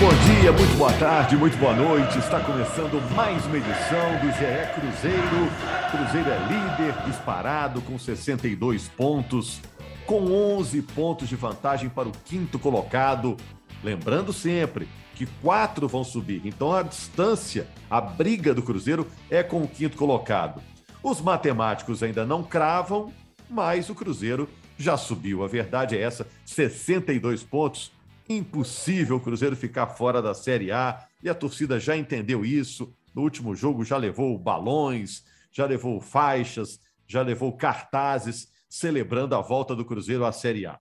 Bom dia, muito boa tarde, muito boa noite. Está começando mais uma edição do GE Cruzeiro. Cruzeiro é líder, disparado com 62 pontos, com 11 pontos de vantagem para o quinto colocado. Lembrando sempre que quatro vão subir, então a distância, a briga do Cruzeiro é com o quinto colocado. Os matemáticos ainda não cravam, mas o Cruzeiro já subiu. A verdade é essa: 62 pontos Impossível o Cruzeiro ficar fora da Série A e a torcida já entendeu isso. No último jogo já levou balões, já levou faixas, já levou cartazes celebrando a volta do Cruzeiro à Série A.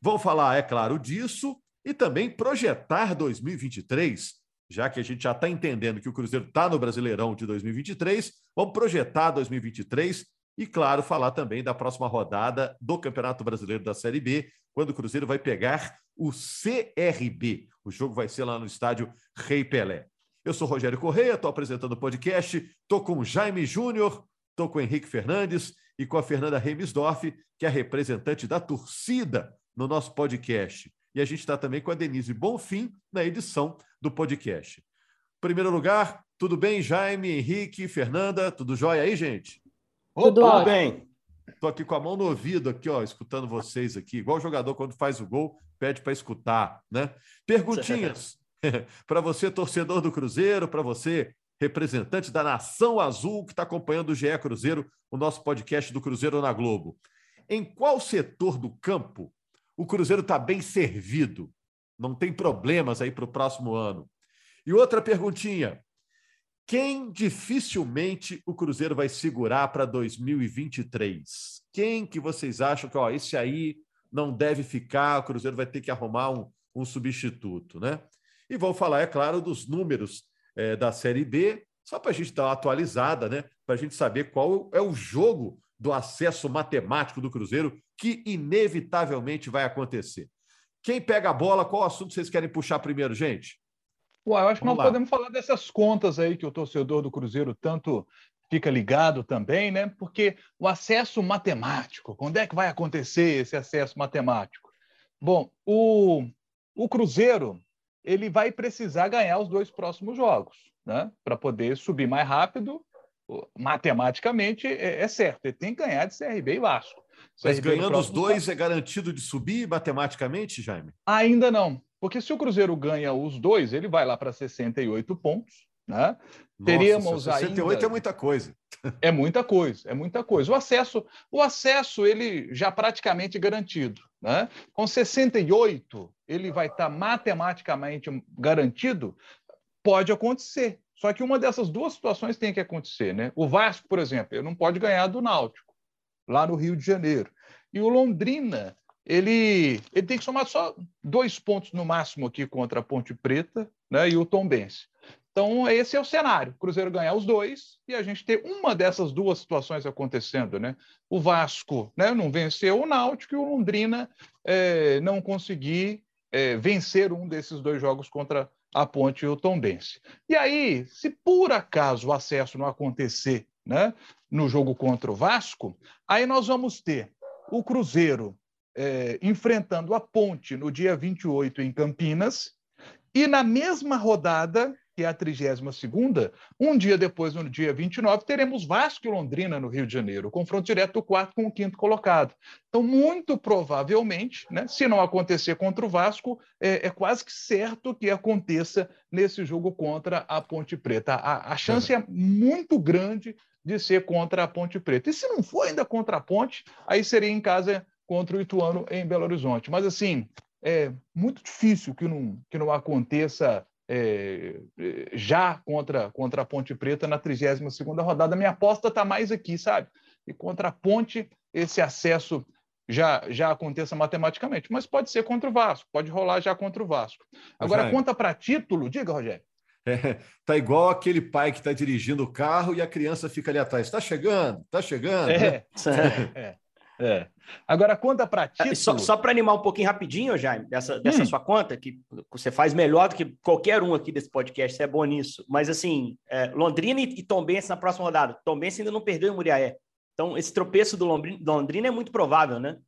Vamos falar, é claro, disso e também projetar 2023, já que a gente já está entendendo que o Cruzeiro está no Brasileirão de 2023, vamos projetar 2023 e, claro, falar também da próxima rodada do Campeonato Brasileiro da Série B, quando o Cruzeiro vai pegar o CRB. O jogo vai ser lá no estádio Rei Pelé. Eu sou Rogério Correia, estou apresentando o podcast, estou com o Jaime Júnior, estou com o Henrique Fernandes e com a Fernanda Remisdorf, que é a representante da torcida no nosso podcast. E a gente está também com a Denise Bonfim na edição do podcast. Em primeiro lugar, tudo bem, Jaime, Henrique, Fernanda? Tudo jóia aí, gente? Tudo, Tudo bem. Estou aqui com a mão no ouvido, aqui, ó, escutando vocês aqui, igual o jogador quando faz o gol, pede para escutar, né? Perguntinhas para você, torcedor do Cruzeiro, para você, representante da Nação Azul, que está acompanhando o GE Cruzeiro, o nosso podcast do Cruzeiro na Globo. Em qual setor do campo o Cruzeiro está bem servido? Não tem problemas aí para o próximo ano. E outra perguntinha: quem dificilmente o Cruzeiro vai segurar para 2023? Quem que vocês acham que, ó, esse aí não deve ficar, o Cruzeiro vai ter que arrumar um, um substituto, né? E vou falar, é claro, dos números é, da Série B, só para a gente dar uma atualizada, né? Para a gente saber qual é o jogo do acesso matemático do Cruzeiro que inevitavelmente vai acontecer. Quem pega a bola, qual assunto vocês querem puxar primeiro, gente? Ué, eu acho que nós lá. podemos falar dessas contas aí que o torcedor do Cruzeiro tanto fica ligado também, né? Porque o acesso matemático, quando é que vai acontecer esse acesso matemático? Bom, o, o Cruzeiro ele vai precisar ganhar os dois próximos jogos, né? Para poder subir mais rápido. Matematicamente é, é, certo, ele tem que ganhar de CRB e Vasco. Mas ganhando os dois é garantido de subir matematicamente, Jaime? Ainda não. Porque se o Cruzeiro ganha os dois, ele vai lá para 68 pontos. Né? Nossa, Teríamos 68 ainda... é muita coisa. É muita coisa, é muita coisa. O acesso, o acesso ele já praticamente garantido. Né? Com 68, ele vai estar tá matematicamente garantido? Pode acontecer. Só que uma dessas duas situações tem que acontecer. Né? O Vasco, por exemplo, ele não pode ganhar do Náutico, lá no Rio de Janeiro. E o Londrina ele, ele tem que somar só dois pontos no máximo aqui contra a Ponte Preta né, e o Tombense. Então, esse é o cenário: Cruzeiro ganhar os dois e a gente ter uma dessas duas situações acontecendo. Né? O Vasco né, não venceu o Náutico e o Londrina é, não conseguir é, vencer um desses dois jogos contra a Ponte e o Tombense. E aí, se por acaso o acesso não acontecer né, no jogo contra o Vasco, aí nós vamos ter o Cruzeiro é, enfrentando a Ponte no dia 28 em Campinas, e na mesma rodada, que é a 32 um dia depois, no dia 29, teremos Vasco e Londrina no Rio de Janeiro, confronto direto do quarto com o quinto colocado. Então, muito provavelmente, né, se não acontecer contra o Vasco, é, é, quase que certo que aconteça nesse jogo contra a Ponte Preta. A, a chance é muito grande de ser contra a Ponte Preta. E se não for ainda contra a Ponte, aí seria em casa contra o Ituano em Belo Horizonte. Mas, assim, é muito difícil que não, que não aconteça é, já contra, contra a Ponte Preta na 32 rodada. Minha aposta está mais aqui, sabe? E contra a Ponte, esse acesso já, já aconteça matematicamente. Mas pode ser contra o Vasco, pode rolar já contra o Vasco. Agora, Rogério. conta para título, diga, Rogério. É, tá igual aquele pai que está dirigindo o carro e a criança fica ali atrás. Está chegando, está chegando. É, né? é, é. É. Agora, conta para título... Só, só para animar um pouquinho rapidinho, Jaime, dessa, dessa hum. sua conta, que você faz melhor do que qualquer um aqui desse podcast, você é bom nisso. Mas, assim, é, Londrina e, e Tombense na próxima rodada. Tombense ainda não perdeu em Muriaé. Então, esse tropeço do Londrina é muito provável, né?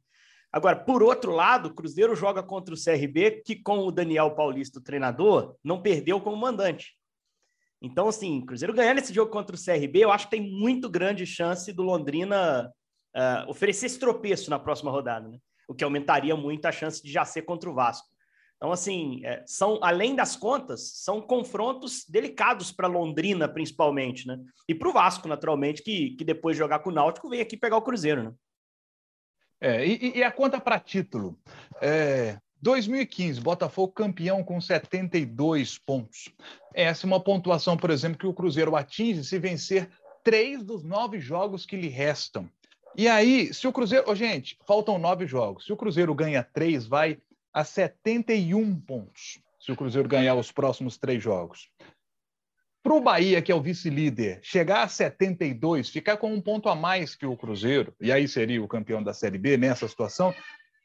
Agora, por outro lado, o Cruzeiro joga contra o CRB, que com o Daniel Paulista, o treinador, não perdeu como mandante. Então, assim, Cruzeiro ganhando esse jogo contra o CRB, eu acho que tem muito grande chance do Londrina uh, oferecer esse tropeço na próxima rodada, né? o que aumentaria muito a chance de já ser contra o Vasco. Então, assim, é, são além das contas, são confrontos delicados para Londrina, principalmente, né? E para o Vasco, naturalmente, que, que depois de jogar com o Náutico, vem aqui pegar o Cruzeiro, né? É, e, e a conta para título? É, 2015, Botafogo campeão com 72 pontos. Essa é uma pontuação, por exemplo, que o Cruzeiro atinge se vencer três dos nove jogos que lhe restam. E aí, se o Cruzeiro. Oh, gente, faltam nove jogos. Se o Cruzeiro ganha três, vai a 71 pontos. Se o Cruzeiro ganhar os próximos três jogos. Para o Bahia, que é o vice-líder, chegar a 72, ficar com um ponto a mais que o Cruzeiro, e aí seria o campeão da Série B nessa situação,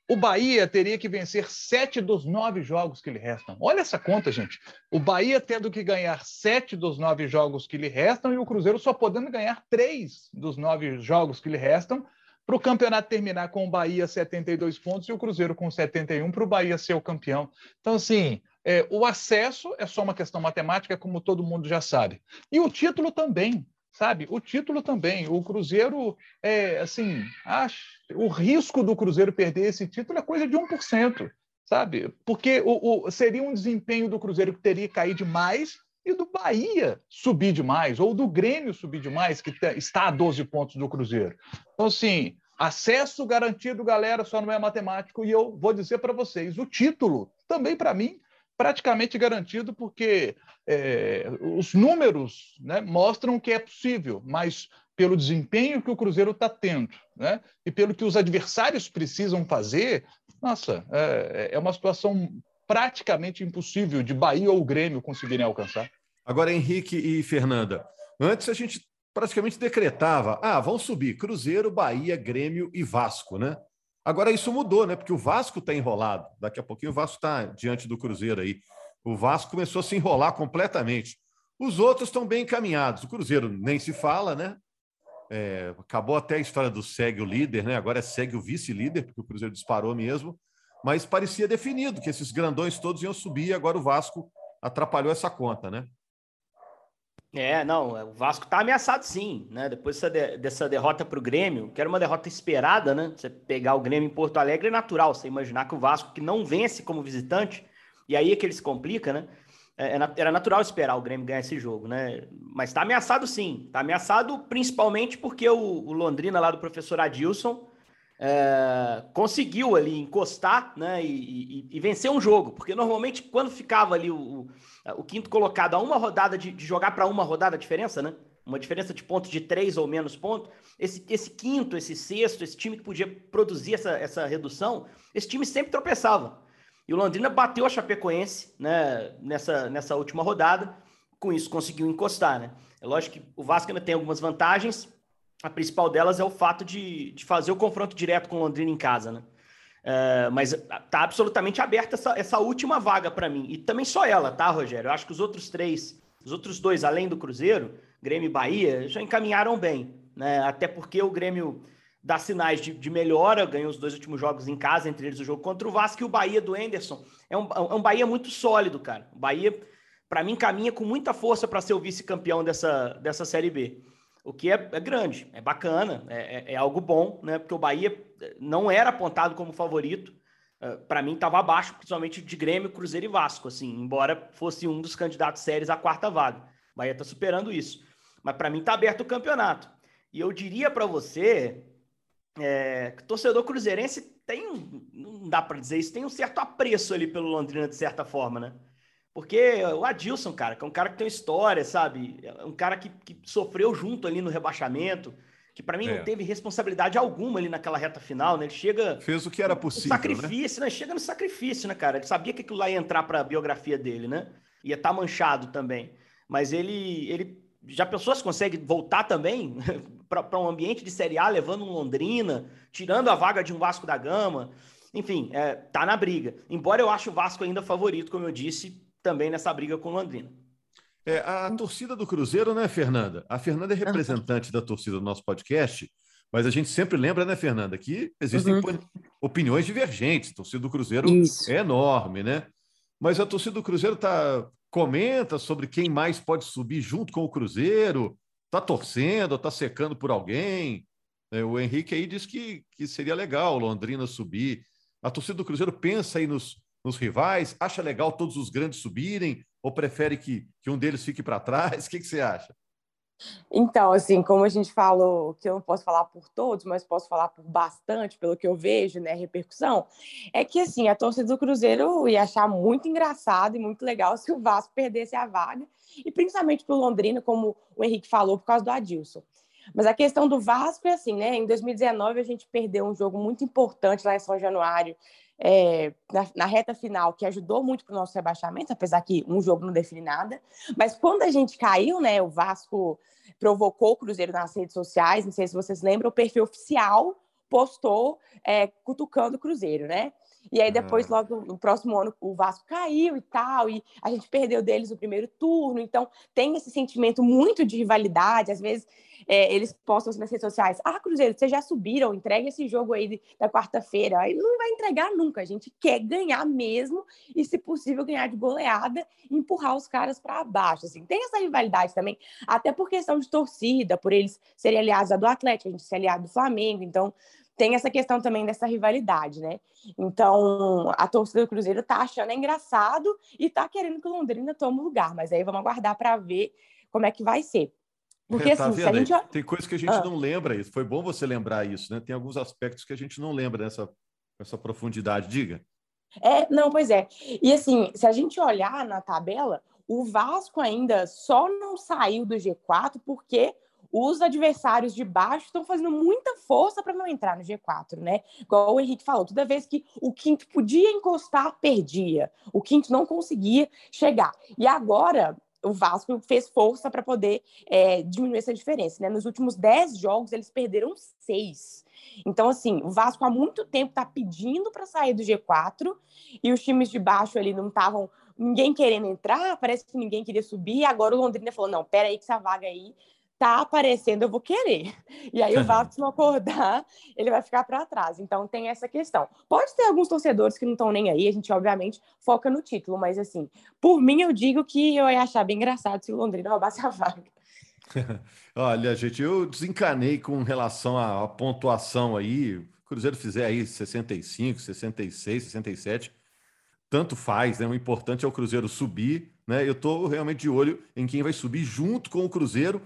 o Bahia teria que vencer sete dos nove jogos que lhe restam. Olha essa conta, gente. O Bahia tendo que ganhar sete dos nove jogos que lhe restam e o Cruzeiro só podendo ganhar três dos nove jogos que lhe restam para o campeonato terminar com o Bahia 72 pontos e o Cruzeiro com 71 para o Bahia ser o campeão. Então, assim, é, o acesso é só uma questão matemática, como todo mundo já sabe. E o título também sabe? O título também. O Cruzeiro, é, assim, acho, o risco do Cruzeiro perder esse título é coisa de 1%, sabe? Porque o, o, seria um desempenho do Cruzeiro que teria que cair demais e do Bahia subir demais, ou do Grêmio subir demais, que está a 12 pontos do Cruzeiro. Então, assim, acesso garantido, galera, só não é matemático. E eu vou dizer para vocês, o título, também para mim, praticamente garantido, porque é, os números né, mostram que é possível, mas pelo desempenho que o Cruzeiro está tendo né, e pelo que os adversários precisam fazer, nossa, é, é uma situação praticamente impossível de Bahia ou Grêmio conseguirem alcançar. Agora, Henrique e Fernanda, antes a gente praticamente decretava: ah, vão subir Cruzeiro, Bahia, Grêmio e Vasco, né? Agora isso mudou, né? Porque o Vasco está enrolado. Daqui a pouquinho o Vasco está diante do Cruzeiro aí. O Vasco começou a se enrolar completamente. Os outros estão bem encaminhados. O Cruzeiro nem se fala, né? É, acabou até a história do segue o líder, né? Agora é segue o vice-líder, porque o Cruzeiro disparou mesmo. Mas parecia definido que esses grandões todos iam subir e agora o Vasco atrapalhou essa conta, né? É, não, o Vasco tá ameaçado sim, né? Depois dessa, de, dessa derrota para o Grêmio, que era uma derrota esperada, né? Você pegar o Grêmio em Porto Alegre é natural, você imaginar que o Vasco, que não vence como visitante, e aí é que ele se complica, né? É, é era natural esperar o Grêmio ganhar esse jogo, né? Mas tá ameaçado sim, tá ameaçado principalmente porque o, o Londrina lá do professor Adilson é, conseguiu ali encostar né, e, e, e, vencer um jogo, porque normalmente quando ficava ali o, o quinto colocado a uma rodada de, de jogar para uma rodada a diferença, né? Uma diferença de pontos de três ou menos pontos, esse, esse quinto, esse sexto, esse time que podia produzir essa, essa redução, esse time sempre tropeçava. E o Londrina bateu a Chapecoense né, nessa, nessa última rodada, com isso conseguiu encostar. Né? É lógico que o Vasco ainda tem algumas vantagens, a principal delas é o fato de, de fazer o confronto direto com Londrina em casa, né? Uh, mas tá absolutamente aberta essa, essa última vaga para mim. E também só ela, tá, Rogério? Eu acho que os outros três, os outros dois, além do Cruzeiro, Grêmio e Bahia, já encaminharam bem. Né? Até porque o Grêmio dá sinais de, de, melhora, ganhou os dois últimos jogos em casa, entre eles o jogo contra o Vasco e o Bahia do Enderson. É um, é um Bahia muito sólido, cara. O Bahia, para mim, caminha com muita força para ser o vice-campeão dessa, dessa Série B o que é, é grande, é bacana, é, é, é, algo bom, né? Porque o Bahia não era apontado como favorito. Uh, Para mim, estava abaixo, principalmente de Grêmio, Cruzeiro e Vasco, assim, embora fosse um dos candidatos sérios à quarta vaga. O Bahia está superando isso. Mas para mim está aberto o campeonato. E eu diria para você é, que torcedor cruzeirense tem, não dá para dizer isso, tem um certo apreço ali pelo Londrina, de certa forma, né? Porque o Adilson, cara, que é um cara que tem história, sabe? É um cara que, que sofreu junto ali no rebaixamento, que para mim é. não teve responsabilidade alguma ali naquela reta final, né? Ele chega. Fez o que era possível. No sacrifício, né? né? Chega no sacrifício, né, cara? Ele sabia que aquilo lá ia entrar para a biografia dele, né? Ia estar tá manchado também. Mas ele, ele já pessoas conseguem voltar também para um ambiente de Série A, levando um Londrina, tirando a vaga de um Vasco da Gama. Enfim, é, tá na briga. Embora eu ache o Vasco ainda favorito, como eu disse, também nessa briga com o Londrina. É, a torcida do Cruzeiro, né, Fernanda? A Fernanda é representante da torcida do nosso podcast, mas a gente sempre lembra, né, Fernanda, que existem uhum. opiniões divergentes. A torcida do Cruzeiro Isso. é enorme, né? Mas a torcida do Cruzeiro tá, comenta sobre quem mais pode subir junto com o Cruzeiro, tá torcendo, tá secando por alguém. É, o Henrique aí diz que, que seria legal Londrina subir. A torcida do Cruzeiro pensa aí nos, nos rivais, acha legal todos os grandes subirem, ou prefere que, que um deles fique para trás? O que, que você acha? Então, assim, como a gente falou, que eu não posso falar por todos, mas posso falar por bastante, pelo que eu vejo, né, repercussão, é que, assim, a torcida do Cruzeiro ia achar muito engraçado e muito legal se o Vasco perdesse a vaga, e principalmente para o Londrina, como o Henrique falou, por causa do Adilson. Mas a questão do Vasco é assim, né? Em 2019 a gente perdeu um jogo muito importante lá em São Januário, é, na, na, reta final, que ajudou muito para o nosso rebaixamento, apesar que um jogo não define nada. Mas quando a gente caiu, né, o Vasco provocou o Cruzeiro nas redes sociais, não sei se vocês lembram, o perfil oficial postou é, cutucando o Cruzeiro, né? E aí depois, ah. logo no próximo ano, o Vasco caiu e tal, e a gente perdeu deles o primeiro turno. Então, tem esse sentimento muito de rivalidade. Às vezes, é, eles postam nas redes sociais: Ah, Cruzeiro, vocês já subiram, entrega esse jogo aí da quarta-feira. Aí não vai entregar nunca. A gente quer ganhar mesmo e, se possível, ganhar de goleada e empurrar os caras para baixo. Assim, tem essa rivalidade também, até por questão de torcida, por eles serem aliados do Atlético, a gente ser aliado do Flamengo. Então, tem essa questão também dessa rivalidade, né? Então, a torcida do Cruzeiro tá achando engraçado e tá querendo que o Londrina tome o lugar, mas aí vamos aguardar para ver como é que vai ser. Porque é, tá assim, a gente... tem coisas que a gente ah. não lembra isso. Foi bom você lembrar isso, né? Tem alguns aspectos que a gente não lembra nessa essa profundidade. Diga. É, não, pois é. E assim, se a gente olhar na tabela, o Vasco ainda só não saiu do G4 porque os adversários de baixo estão fazendo muita força para não entrar no G4, né? Igual o Henrique falou, toda vez que o quinto podia encostar, perdia. O quinto não conseguia chegar. E agora o Vasco fez força para poder é, diminuir essa diferença, né? Nos últimos dez jogos, eles perderam seis. Então, assim, o Vasco há muito tempo está pedindo para sair do G4 e os times de baixo ali não estavam ninguém querendo entrar, parece que ninguém queria subir. Agora o Londrina falou: não, pera aí, que essa vaga aí tá aparecendo, eu vou querer. E aí o Vasco, não acordar, ele vai ficar para trás. Então tem essa questão. Pode ter alguns torcedores que não estão nem aí, a gente obviamente foca no título, mas assim, por mim eu digo que eu ia achar bem engraçado se o Londrina roubasse a vaga. Olha, gente, eu desencanei com relação à pontuação aí. O Cruzeiro fizer aí 65, 66, 67, tanto faz, né? O importante é o Cruzeiro subir, né? Eu estou realmente de olho em quem vai subir junto com o Cruzeiro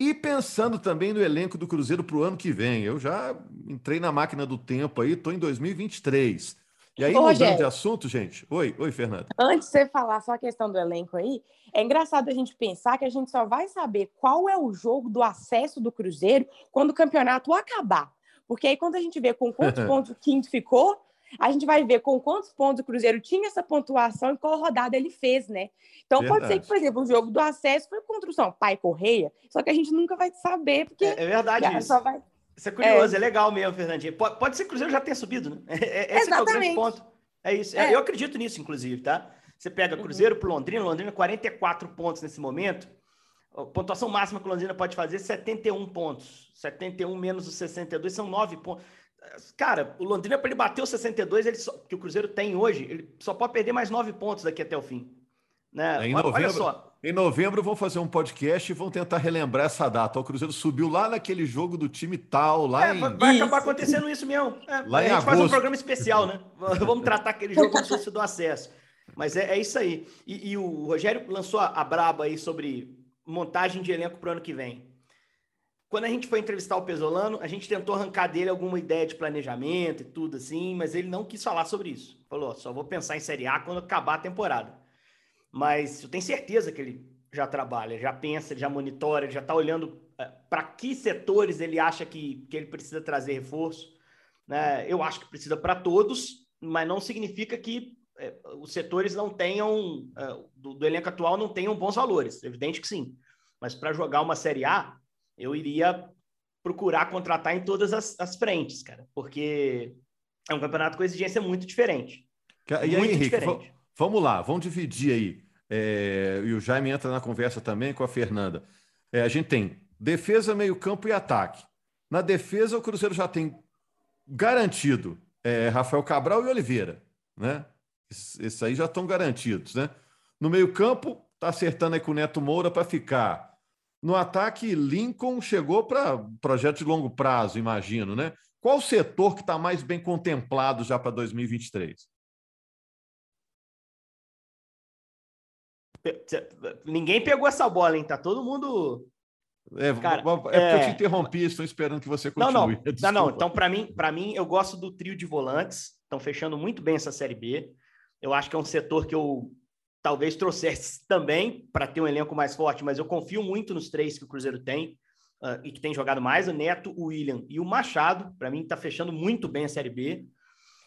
e pensando também no elenco do Cruzeiro para o ano que vem. Eu já entrei na máquina do tempo aí, estou em 2023. E aí, Ô, mudando Rogério, de assunto, gente. Oi, oi, Fernanda. Antes de você falar só a questão do elenco aí, é engraçado a gente pensar que a gente só vai saber qual é o jogo do acesso do Cruzeiro quando o campeonato acabar. Porque aí, quando a gente vê com quantos pontos o quinto ficou, a gente vai ver com quantos pontos o Cruzeiro tinha essa pontuação e qual rodada ele fez, né? Então verdade. pode ser que, por exemplo, o jogo do acesso foi contra o São Pai Correia, só que a gente nunca vai saber, porque. É, é verdade isso. Só vai... Isso é curioso, é, é legal mesmo, Fernandinho. Pode, pode ser que o Cruzeiro já tenha subido, né? É, esse é o grande ponto. É isso. É. Eu acredito nisso, inclusive, tá? Você pega uhum. Cruzeiro uhum. pro Londrina, Londrina 44 pontos nesse momento. A pontuação máxima que o Londrina pode fazer é 71 pontos. 71 menos os 62 são 9 pontos. Cara, o Londrina, para ele bater os 62 ele só, que o Cruzeiro tem hoje, ele só pode perder mais nove pontos daqui até o fim. Né? Em, novembro, Olha só. em novembro vão fazer um podcast e vão tentar relembrar essa data. O Cruzeiro subiu lá naquele jogo do time tal, lá é, em. Vai acabar acontecendo isso mesmo. É, lá a gente faz um programa especial, né? Vamos tratar aquele jogo como se fosse do acesso. Mas é, é isso aí. E, e, o Rogério lançou a, a braba aí sobre montagem de elenco para o ano que vem. Quando a gente foi entrevistar o Pesolano, a gente tentou arrancar dele alguma ideia de planejamento e tudo assim, mas ele não quis falar sobre isso. Falou, só vou pensar em Série A quando acabar a temporada. Mas eu tenho certeza que ele já trabalha, já pensa, já monitora, já está olhando é, para que setores ele acha que, que ele precisa trazer reforço. Né? Eu acho que precisa para todos, mas não significa que é, os setores não tenham, é, do, do elenco atual, não tenham bons valores. Evidente que sim. Mas para jogar uma Série A, eu iria procurar contratar em todas as, as frentes, cara, porque é um campeonato com exigência muito diferente. E aí, muito Henrique, diferente. vamos lá, vamos dividir aí. É, e o Jaime entra na conversa também com a Fernanda. É, a gente tem defesa, meio-campo e ataque. Na defesa, o Cruzeiro já tem garantido é, Rafael Cabral e Oliveira, né? Esses aí já estão garantidos, né? No meio-campo, está acertando aí com o Neto Moura para ficar. No ataque, Lincoln chegou para projeto de longo prazo, imagino, né? Qual o setor que está mais bem contemplado já para 2023? Ninguém pegou essa bola, hein? Tá todo mundo. É, Cara, é porque é... eu te interrompi, estou esperando que você continue. Não, não, não, não. Então, para mim, para mim, eu gosto do trio de volantes. Estão fechando muito bem essa série B. Eu acho que é um setor que eu talvez trouxesse também para ter um elenco mais forte, mas eu confio muito nos três que o Cruzeiro tem uh, e que tem jogado mais: o Neto, o William e o Machado. Para mim, está fechando muito bem a série B.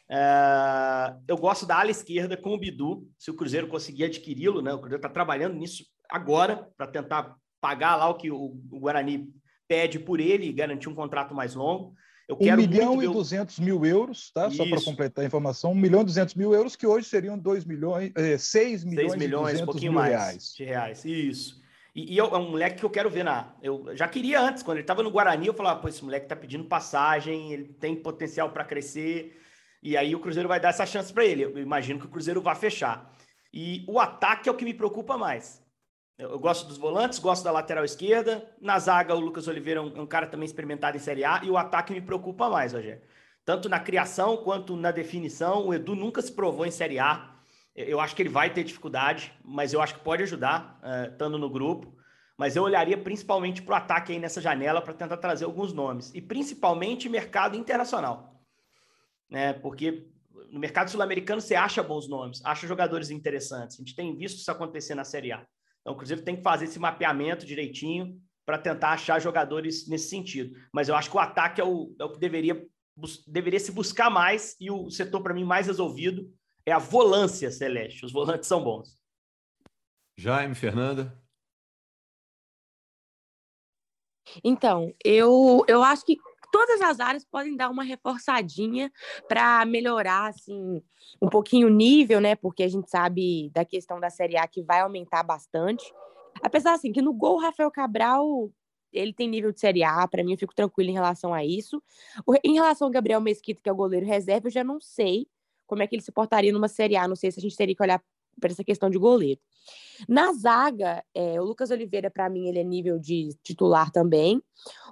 Uh, eu gosto da ala esquerda com o Bidu, se o Cruzeiro conseguir adquiri-lo, né? O Cruzeiro está trabalhando nisso agora para tentar pagar lá o que o, o Guarani pede por ele e garantir um contrato mais longo. Eu quero 1 milhão e 200 mil euros, tá? Isso. Só para completar a informação, 1 milhão e 200 mil euros, que hoje seriam 2 milhões, é, 6 milhões, 6 milhões um pouquinho mais reais. de reais. Isso. E, e eu, é um moleque que eu quero ver na. Eu já queria antes, quando ele estava no Guarani, eu falava, pô, esse moleque tá pedindo passagem, ele tem potencial para crescer. E aí o Cruzeiro vai dar essa chance para ele. Eu imagino que o Cruzeiro vai fechar. E o ataque é o que me preocupa mais. Eu gosto dos volantes, gosto da lateral esquerda. Na zaga, o Lucas Oliveira é um, é um, cara também experimentado em Série A. E o ataque me preocupa mais, Rogério. Tanto na criação quanto na definição. O Edu nunca se provou em Série A. Eu acho que ele vai ter dificuldade, mas eu acho que pode ajudar, uh, estando no grupo. Mas eu olharia principalmente para o ataque aí nessa janela para tentar trazer alguns nomes. E principalmente mercado internacional né? Porque no mercado sul-americano você acha bons nomes, acha jogadores interessantes. A gente tem visto isso acontecer na Série A. Então, o Cruzeiro tem que fazer esse mapeamento direitinho para tentar achar jogadores nesse sentido. Mas eu acho que o ataque é o, é o que deveria, deveria se buscar mais e o setor, para mim, mais resolvido é a volância celeste. Os volantes são bons. Jaime, Fernanda? Então, eu, eu acho que todas as áreas podem dar uma reforçadinha para melhorar assim um pouquinho o nível, né? Porque a gente sabe da questão da Série A que vai aumentar bastante. Apesar assim que no gol Rafael Cabral ele tem nível de Série A, para mim eu fico tranquilo em relação a isso. Em relação ao Gabriel Mesquita, que é o goleiro reserva, eu já não sei como é que ele se portaria numa Série A, não sei se a gente teria que olhar para essa questão de goleiro. Na zaga, é, o Lucas Oliveira, para mim, ele é nível de titular também.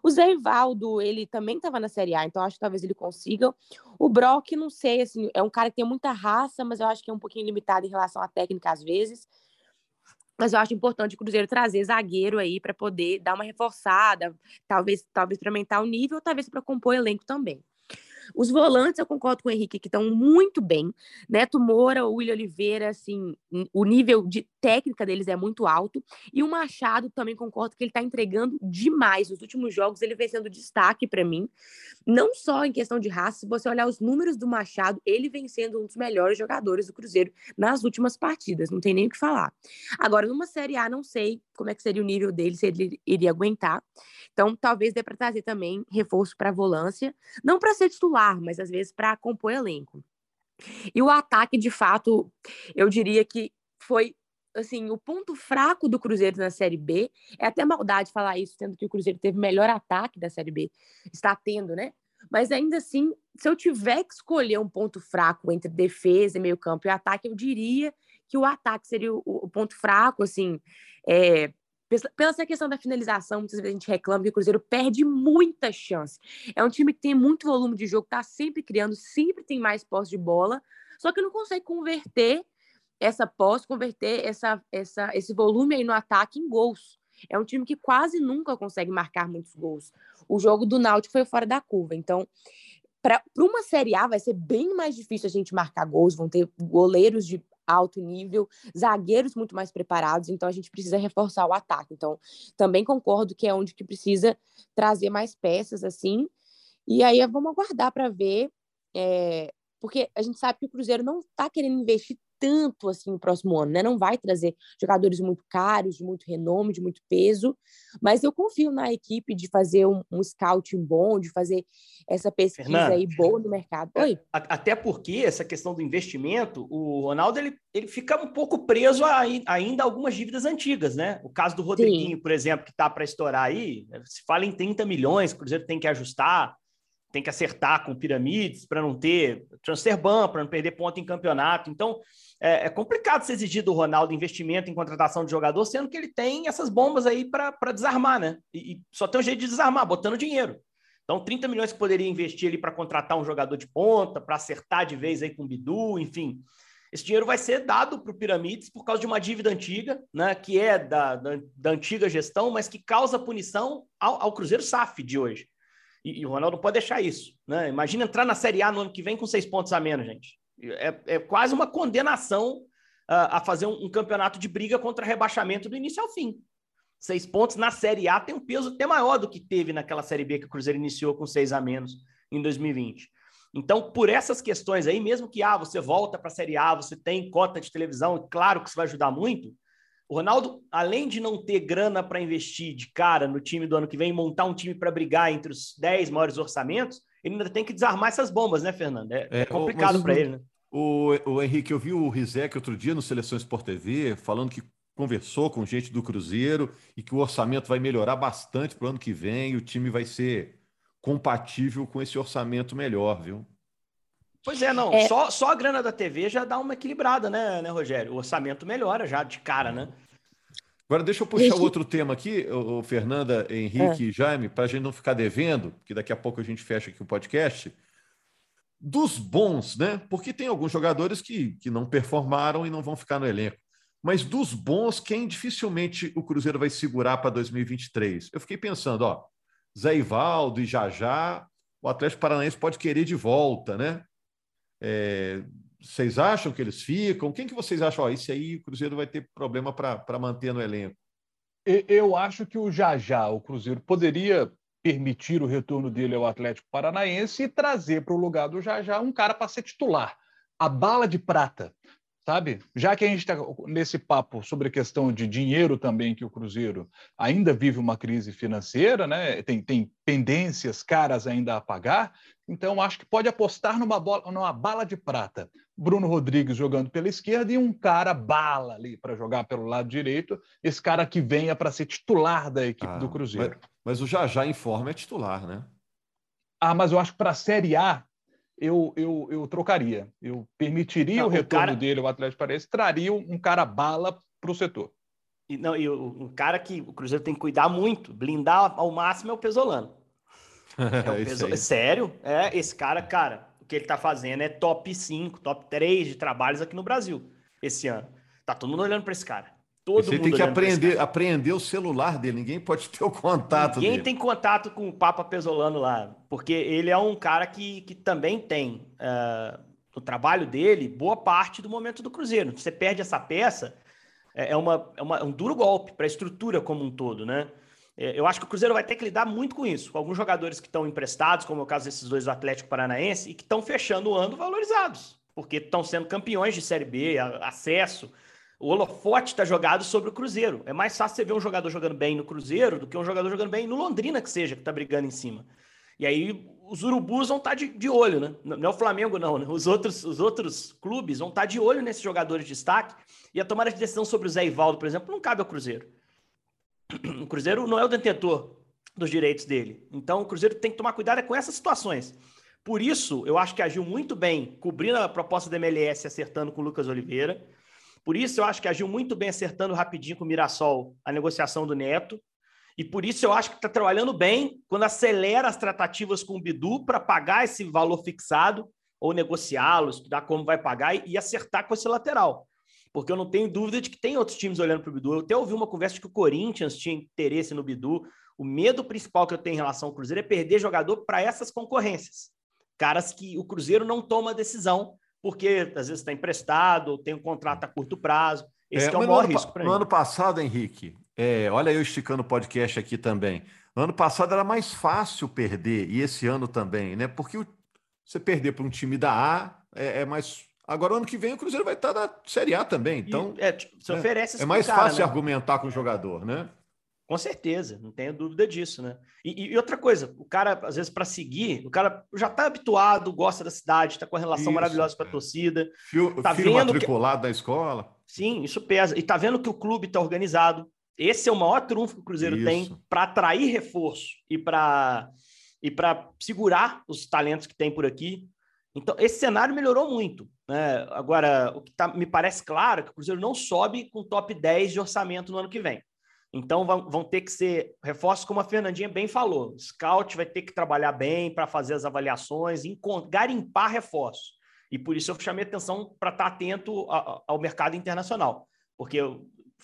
O Zé Ivaldo, ele também estava na Série A, então acho que talvez ele consiga. O Brock, não sei, assim, é um cara que tem muita raça, mas eu acho que é um pouquinho limitado em relação à técnica às vezes. Mas eu acho importante o Cruzeiro trazer zagueiro aí para poder dar uma reforçada, talvez, talvez para aumentar o nível, talvez para compor elenco também. Os volantes, eu concordo com o Henrique, que estão muito bem. Neto Moura, o William Oliveira, assim, o nível de técnica deles é muito alto. E o Machado também concordo que ele está entregando demais. Nos últimos jogos, ele vem sendo destaque para mim. Não só em questão de raça, se você olhar os números do Machado, ele vem sendo um dos melhores jogadores do Cruzeiro nas últimas partidas. Não tem nem o que falar. Agora, numa Série A, não sei como é que seria o nível dele, se ele iria aguentar. Então, talvez dê para trazer também reforço para a volância. Não para ser titular titular, mas às vezes para compor elenco. E o ataque, de fato, eu diria que foi assim, o ponto fraco do Cruzeiro na Série B. É até maldade falar isso, sendo que o Cruzeiro teve o melhor ataque da Série B. Está tendo, né? Mas ainda assim, se eu tiver que escolher um ponto fraco entre defesa, meio-campo e ataque, eu diria que o ataque seria o, o ponto fraco, assim. É, pela essa questão da finalização, muitas vezes a gente reclama que o Cruzeiro perde muita chance. É um time que tem muito volume de jogo, tá sempre criando, sempre tem mais posse de bola, só que não consegue converter essa posse, converter essa, essa, esse volume aí no ataque em gols. É um time que quase nunca consegue marcar muitos gols. O jogo do Náutico foi fora da curva. Então, para uma Série A vai ser bem mais difícil a gente marcar gols, vão ter goleiros de alto nível, zagueiros muito mais preparados, então a gente precisa reforçar o ataque. Então, também concordo que é onde que precisa trazer mais peças assim. E aí vamos aguardar para ver, é, porque a gente sabe que o Cruzeiro não está querendo investir tanto assim no próximo ano, né? Não vai trazer jogadores muito caros, de muito renome, de muito peso, mas eu confio na equipe de fazer um, um scouting bom, de fazer essa pesquisa Fernanda, aí boa no mercado. Oi. Até porque essa questão do investimento, o Ronaldo ele, ele fica um pouco preso a, ainda a algumas dívidas antigas, né? O caso do Rodriguinho, Sim. por exemplo, que está para estourar aí, se fala em 30 milhões, o Cruzeiro tem que ajustar tem que acertar com pirâmides para não ter transfer ban, para não perder ponto em campeonato. Então, é, é, complicado se exigir do Ronaldo investimento em contratação de jogador, sendo que ele tem essas bombas aí para desarmar, né? E, e, só tem um jeito de desarmar, botando dinheiro. Então, 30 milhões que poderia investir ali para contratar um jogador de ponta, para acertar de vez aí com o Bidu, enfim. Esse dinheiro vai ser dado para o Piramides por causa de uma dívida antiga, né, que é da, da, da antiga gestão, mas que causa punição ao, ao Cruzeiro SAF de hoje. E, e, o Ronaldo não pode deixar isso. Né? Imagina entrar na Série A no ano que vem com seis pontos a menos, gente. É, é quase uma condenação uh, a fazer um, um, campeonato de briga contra rebaixamento do início ao fim. Seis pontos na Série A tem um peso até maior do que teve naquela Série B que o Cruzeiro iniciou com seis a menos em 2020. Então, por essas questões aí, mesmo que ah, você volta para a Série A, você tem cota de televisão, claro que isso vai ajudar muito, o Ronaldo, além de não ter grana para investir de cara no time do ano que vem, montar um time para brigar entre os 10 maiores orçamentos, ele ainda tem que desarmar essas bombas, né, Fernando? É, é complicado para ele, né? O, o Henrique, eu vi o Rizek outro dia no Seleções por TV falando que conversou com gente do Cruzeiro e que o orçamento vai melhorar bastante para o ano que vem e o time vai ser compatível com esse orçamento melhor, viu? Pois é, não. É... Só, só a grana da TV já dá uma equilibrada, né, né, Rogério? O orçamento melhora já de cara, né? Agora, deixa eu puxar outro tema aqui, o Fernanda, Henrique é. e Jaime, para a gente não ficar devendo, que daqui a pouco a gente fecha aqui o podcast. Dos bons, né? Porque tem alguns jogadores que, que não performaram e não vão ficar no elenco. Mas dos bons, quem dificilmente o Cruzeiro vai segurar para 2023? Eu fiquei pensando, ó, Zé Ivaldo e Jajá, o Atlético Paranaense pode querer de volta, né? É, vocês acham que eles ficam? Quem que vocês acham? Ó, esse aí o Cruzeiro vai ter problema para manter no elenco. Eu acho que o Jajá, o Cruzeiro, poderia permitir o retorno dele ao Atlético Paranaense e trazer para o lugar do Jajá um cara para ser titular. A bala de prata sabe? Já que a gente está nesse papo sobre a questão de dinheiro também, que o Cruzeiro ainda vive uma crise financeira, né? tem, tem pendências caras ainda a pagar, então acho que pode apostar numa, bola, numa bala de prata. Bruno Rodrigues jogando pela esquerda e um cara bala ali para jogar pelo lado direito, esse cara que venha para ser titular da equipe ah, do Cruzeiro. Mas, mas o Jajá em forma é titular, né? Ah, mas eu acho que para a Série A eu, eu, eu trocaria. Eu permitiria não, o retorno cara... dele ao Atlético Paranaense, traria um cara bala para o setor. E, não, e um cara que o Cruzeiro tem que cuidar muito, blindar ao máximo é o Pesolano. É o Peso... Sério? É, esse cara, cara, o que ele tá fazendo é top 5, top 3 de trabalhos aqui no Brasil esse ano. Tá todo mundo olhando para esse cara. Todo Você tem que aprender, aprender o celular dele, ninguém pode ter o contato ninguém dele. tem contato com o Papa Pesolano lá, porque ele é um cara que, que também tem uh, o trabalho dele, boa parte do momento do Cruzeiro. Você perde essa peça, é, é uma, é, uma, é um duro golpe para a estrutura como um todo, né? É, eu acho que o Cruzeiro vai ter que lidar muito com isso, com alguns jogadores que estão emprestados, como é o caso desses dois do Atlético Paranaense, e que estão fechando o ano valorizados, porque estão sendo campeões de Série B, acesso o holofote está jogado sobre o Cruzeiro. É mais fácil você ver um jogador jogando bem no Cruzeiro do que um jogador jogando bem no Londrina, que seja, que está brigando em cima. E aí os urubus vão estar tá de, de, olho, né? Não é o Flamengo, não, né? Os outros, os outros clubes vão estar tá de olho nesses jogadores de destaque. E a tomada de decisão sobre o Zé Ivaldo, por exemplo, não cabe ao Cruzeiro. O Cruzeiro não é o detentor dos direitos dele. Então o Cruzeiro tem que tomar cuidado com essas situações. Por isso, eu acho que agiu muito bem cobrindo a proposta da MLS acertando com o Lucas Oliveira. Por isso, eu acho que agiu muito bem acertando rapidinho com o Mirassol a negociação do Neto. E por isso eu acho que está trabalhando bem quando acelera as tratativas com o Bidu para pagar esse valor fixado ou negociá-lo, estudar como vai pagar e, acertar com esse lateral. Porque eu não tenho dúvida de que tem outros times olhando para o Bidu. Eu até ouvi uma conversa de que o Corinthians tinha interesse no Bidu. O medo principal que eu tenho em relação ao Cruzeiro é perder jogador para essas concorrências. Caras que o Cruzeiro não toma decisão porque às vezes está emprestado, tem um contrato a curto prazo. Esse é, é o maior risco para No ano passado, Henrique, é, olha eu esticando o podcast aqui também. No ano passado era mais fácil perder, e esse ano também, né? Porque o, você perder para um time da A é, é mais Agora, ano que vem, o Cruzeiro vai estar na Série A também. Então, e, é, você oferece é, é mais cara, fácil né? argumentar com o jogador, né? Com certeza, não tenho dúvida disso, né? E, e outra coisa, o cara, às vezes, para seguir, o cara já está habituado, gosta da cidade, está com a relação isso, maravilhosa com a torcida. Fio, tá filho matriculado que... da escola. Sim, isso pesa. E tá vendo que o clube está organizado. Esse é o maior trunfo que o Cruzeiro isso. tem para atrair reforço e para e para segurar os talentos que tem por aqui. Então, esse cenário melhorou muito. Né? Agora, o que tá, me parece claro é que o Cruzeiro não sobe com top 10 de orçamento no ano que vem. Então vão, vão ter que ser reforços, como a Fernandinha bem falou. Scout vai ter que trabalhar bem para fazer as avaliações, garimpar reforços. E por isso eu chamei atenção para estar tá atento ao mercado internacional. Porque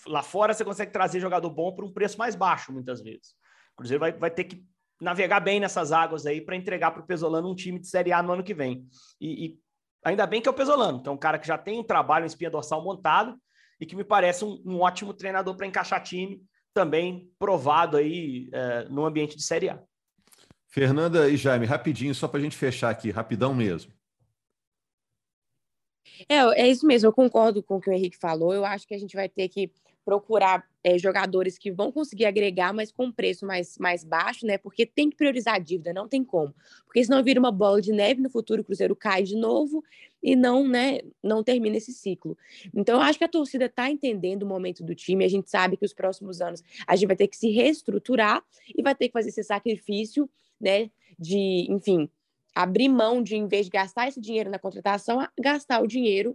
lá fora você consegue trazer jogador bom por um preço mais baixo, muitas vezes. O Cruzeiro vai, vai ter que navegar bem nessas águas aí para entregar para o Pesolano um time de Série A no ano que vem. E, e, ainda bem que é o Pesolano, que é um cara que já tem um trabalho em espinha dorsal montado e que me parece um, um ótimo treinador para encaixar time também provado aí é, no ambiente de Série A. Fernanda e Jaime, rapidinho, só para a gente fechar aqui, rapidão mesmo. É, é isso mesmo, eu concordo com o que o Henrique falou. Eu acho que a gente vai ter que procurar é, jogadores que vão conseguir agregar, mas com preço mais, mais baixo, né? Porque tem que priorizar a dívida, não tem como. Porque senão vira uma bola de neve no futuro, o Cruzeiro cai de novo e não, né, não termina esse ciclo. Então, eu acho que a torcida está entendendo o momento do time. A gente sabe que os próximos anos a gente vai ter que se reestruturar e vai ter que fazer esse sacrifício, né? De, enfim, abrir mão de, em vez de gastar esse dinheiro na contratação, gastar o dinheiro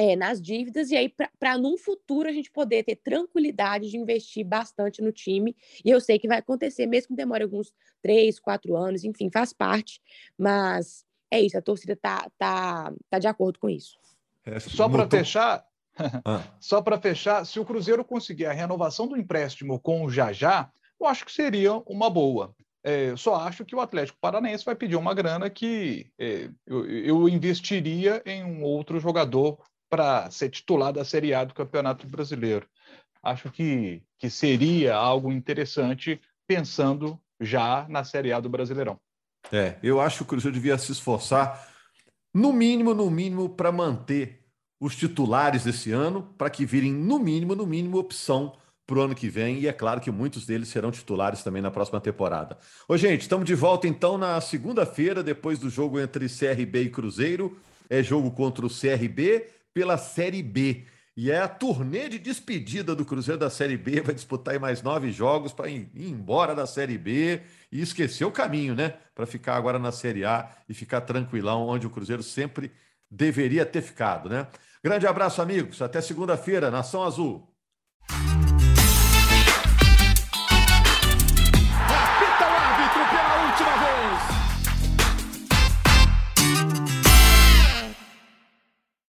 é, nas dívidas, e aí, para num futuro a gente poder ter tranquilidade de investir bastante no time. E eu sei que vai acontecer, mesmo que demore alguns três, quatro anos, enfim, faz parte. Mas é isso, a torcida tá, tá, tá de acordo com isso. É, só para fechar, ah. só para fechar, se o Cruzeiro conseguir a renovação do empréstimo com o Jajá, eu acho que seria uma boa. É, só acho que o Atlético Paranaense vai pedir uma grana que é, eu, eu, investiria em um outro jogador para ser titular da Série A do Campeonato Brasileiro. Acho que, que seria algo interessante pensando já na Série A do Brasileirão. É, eu acho que o Cruzeiro devia se esforçar, no mínimo, no mínimo, para manter os titulares desse ano, para que virem, no mínimo, no mínimo, opção para o ano que vem. E é claro que muitos deles serão titulares também na próxima temporada. Ô, gente, estamos de volta então na segunda-feira, depois do jogo entre CRB e Cruzeiro. É jogo contra o CRB pela Série B. E é a turnê de despedida do Cruzeiro da Série B. Vai disputar mais nove jogos para ir embora da Série B e esquecer o caminho, né? Para ficar agora na Série A e ficar tranquilão, onde o Cruzeiro sempre deveria ter ficado, né? Grande abraço, amigos. Até segunda-feira, Nação Azul.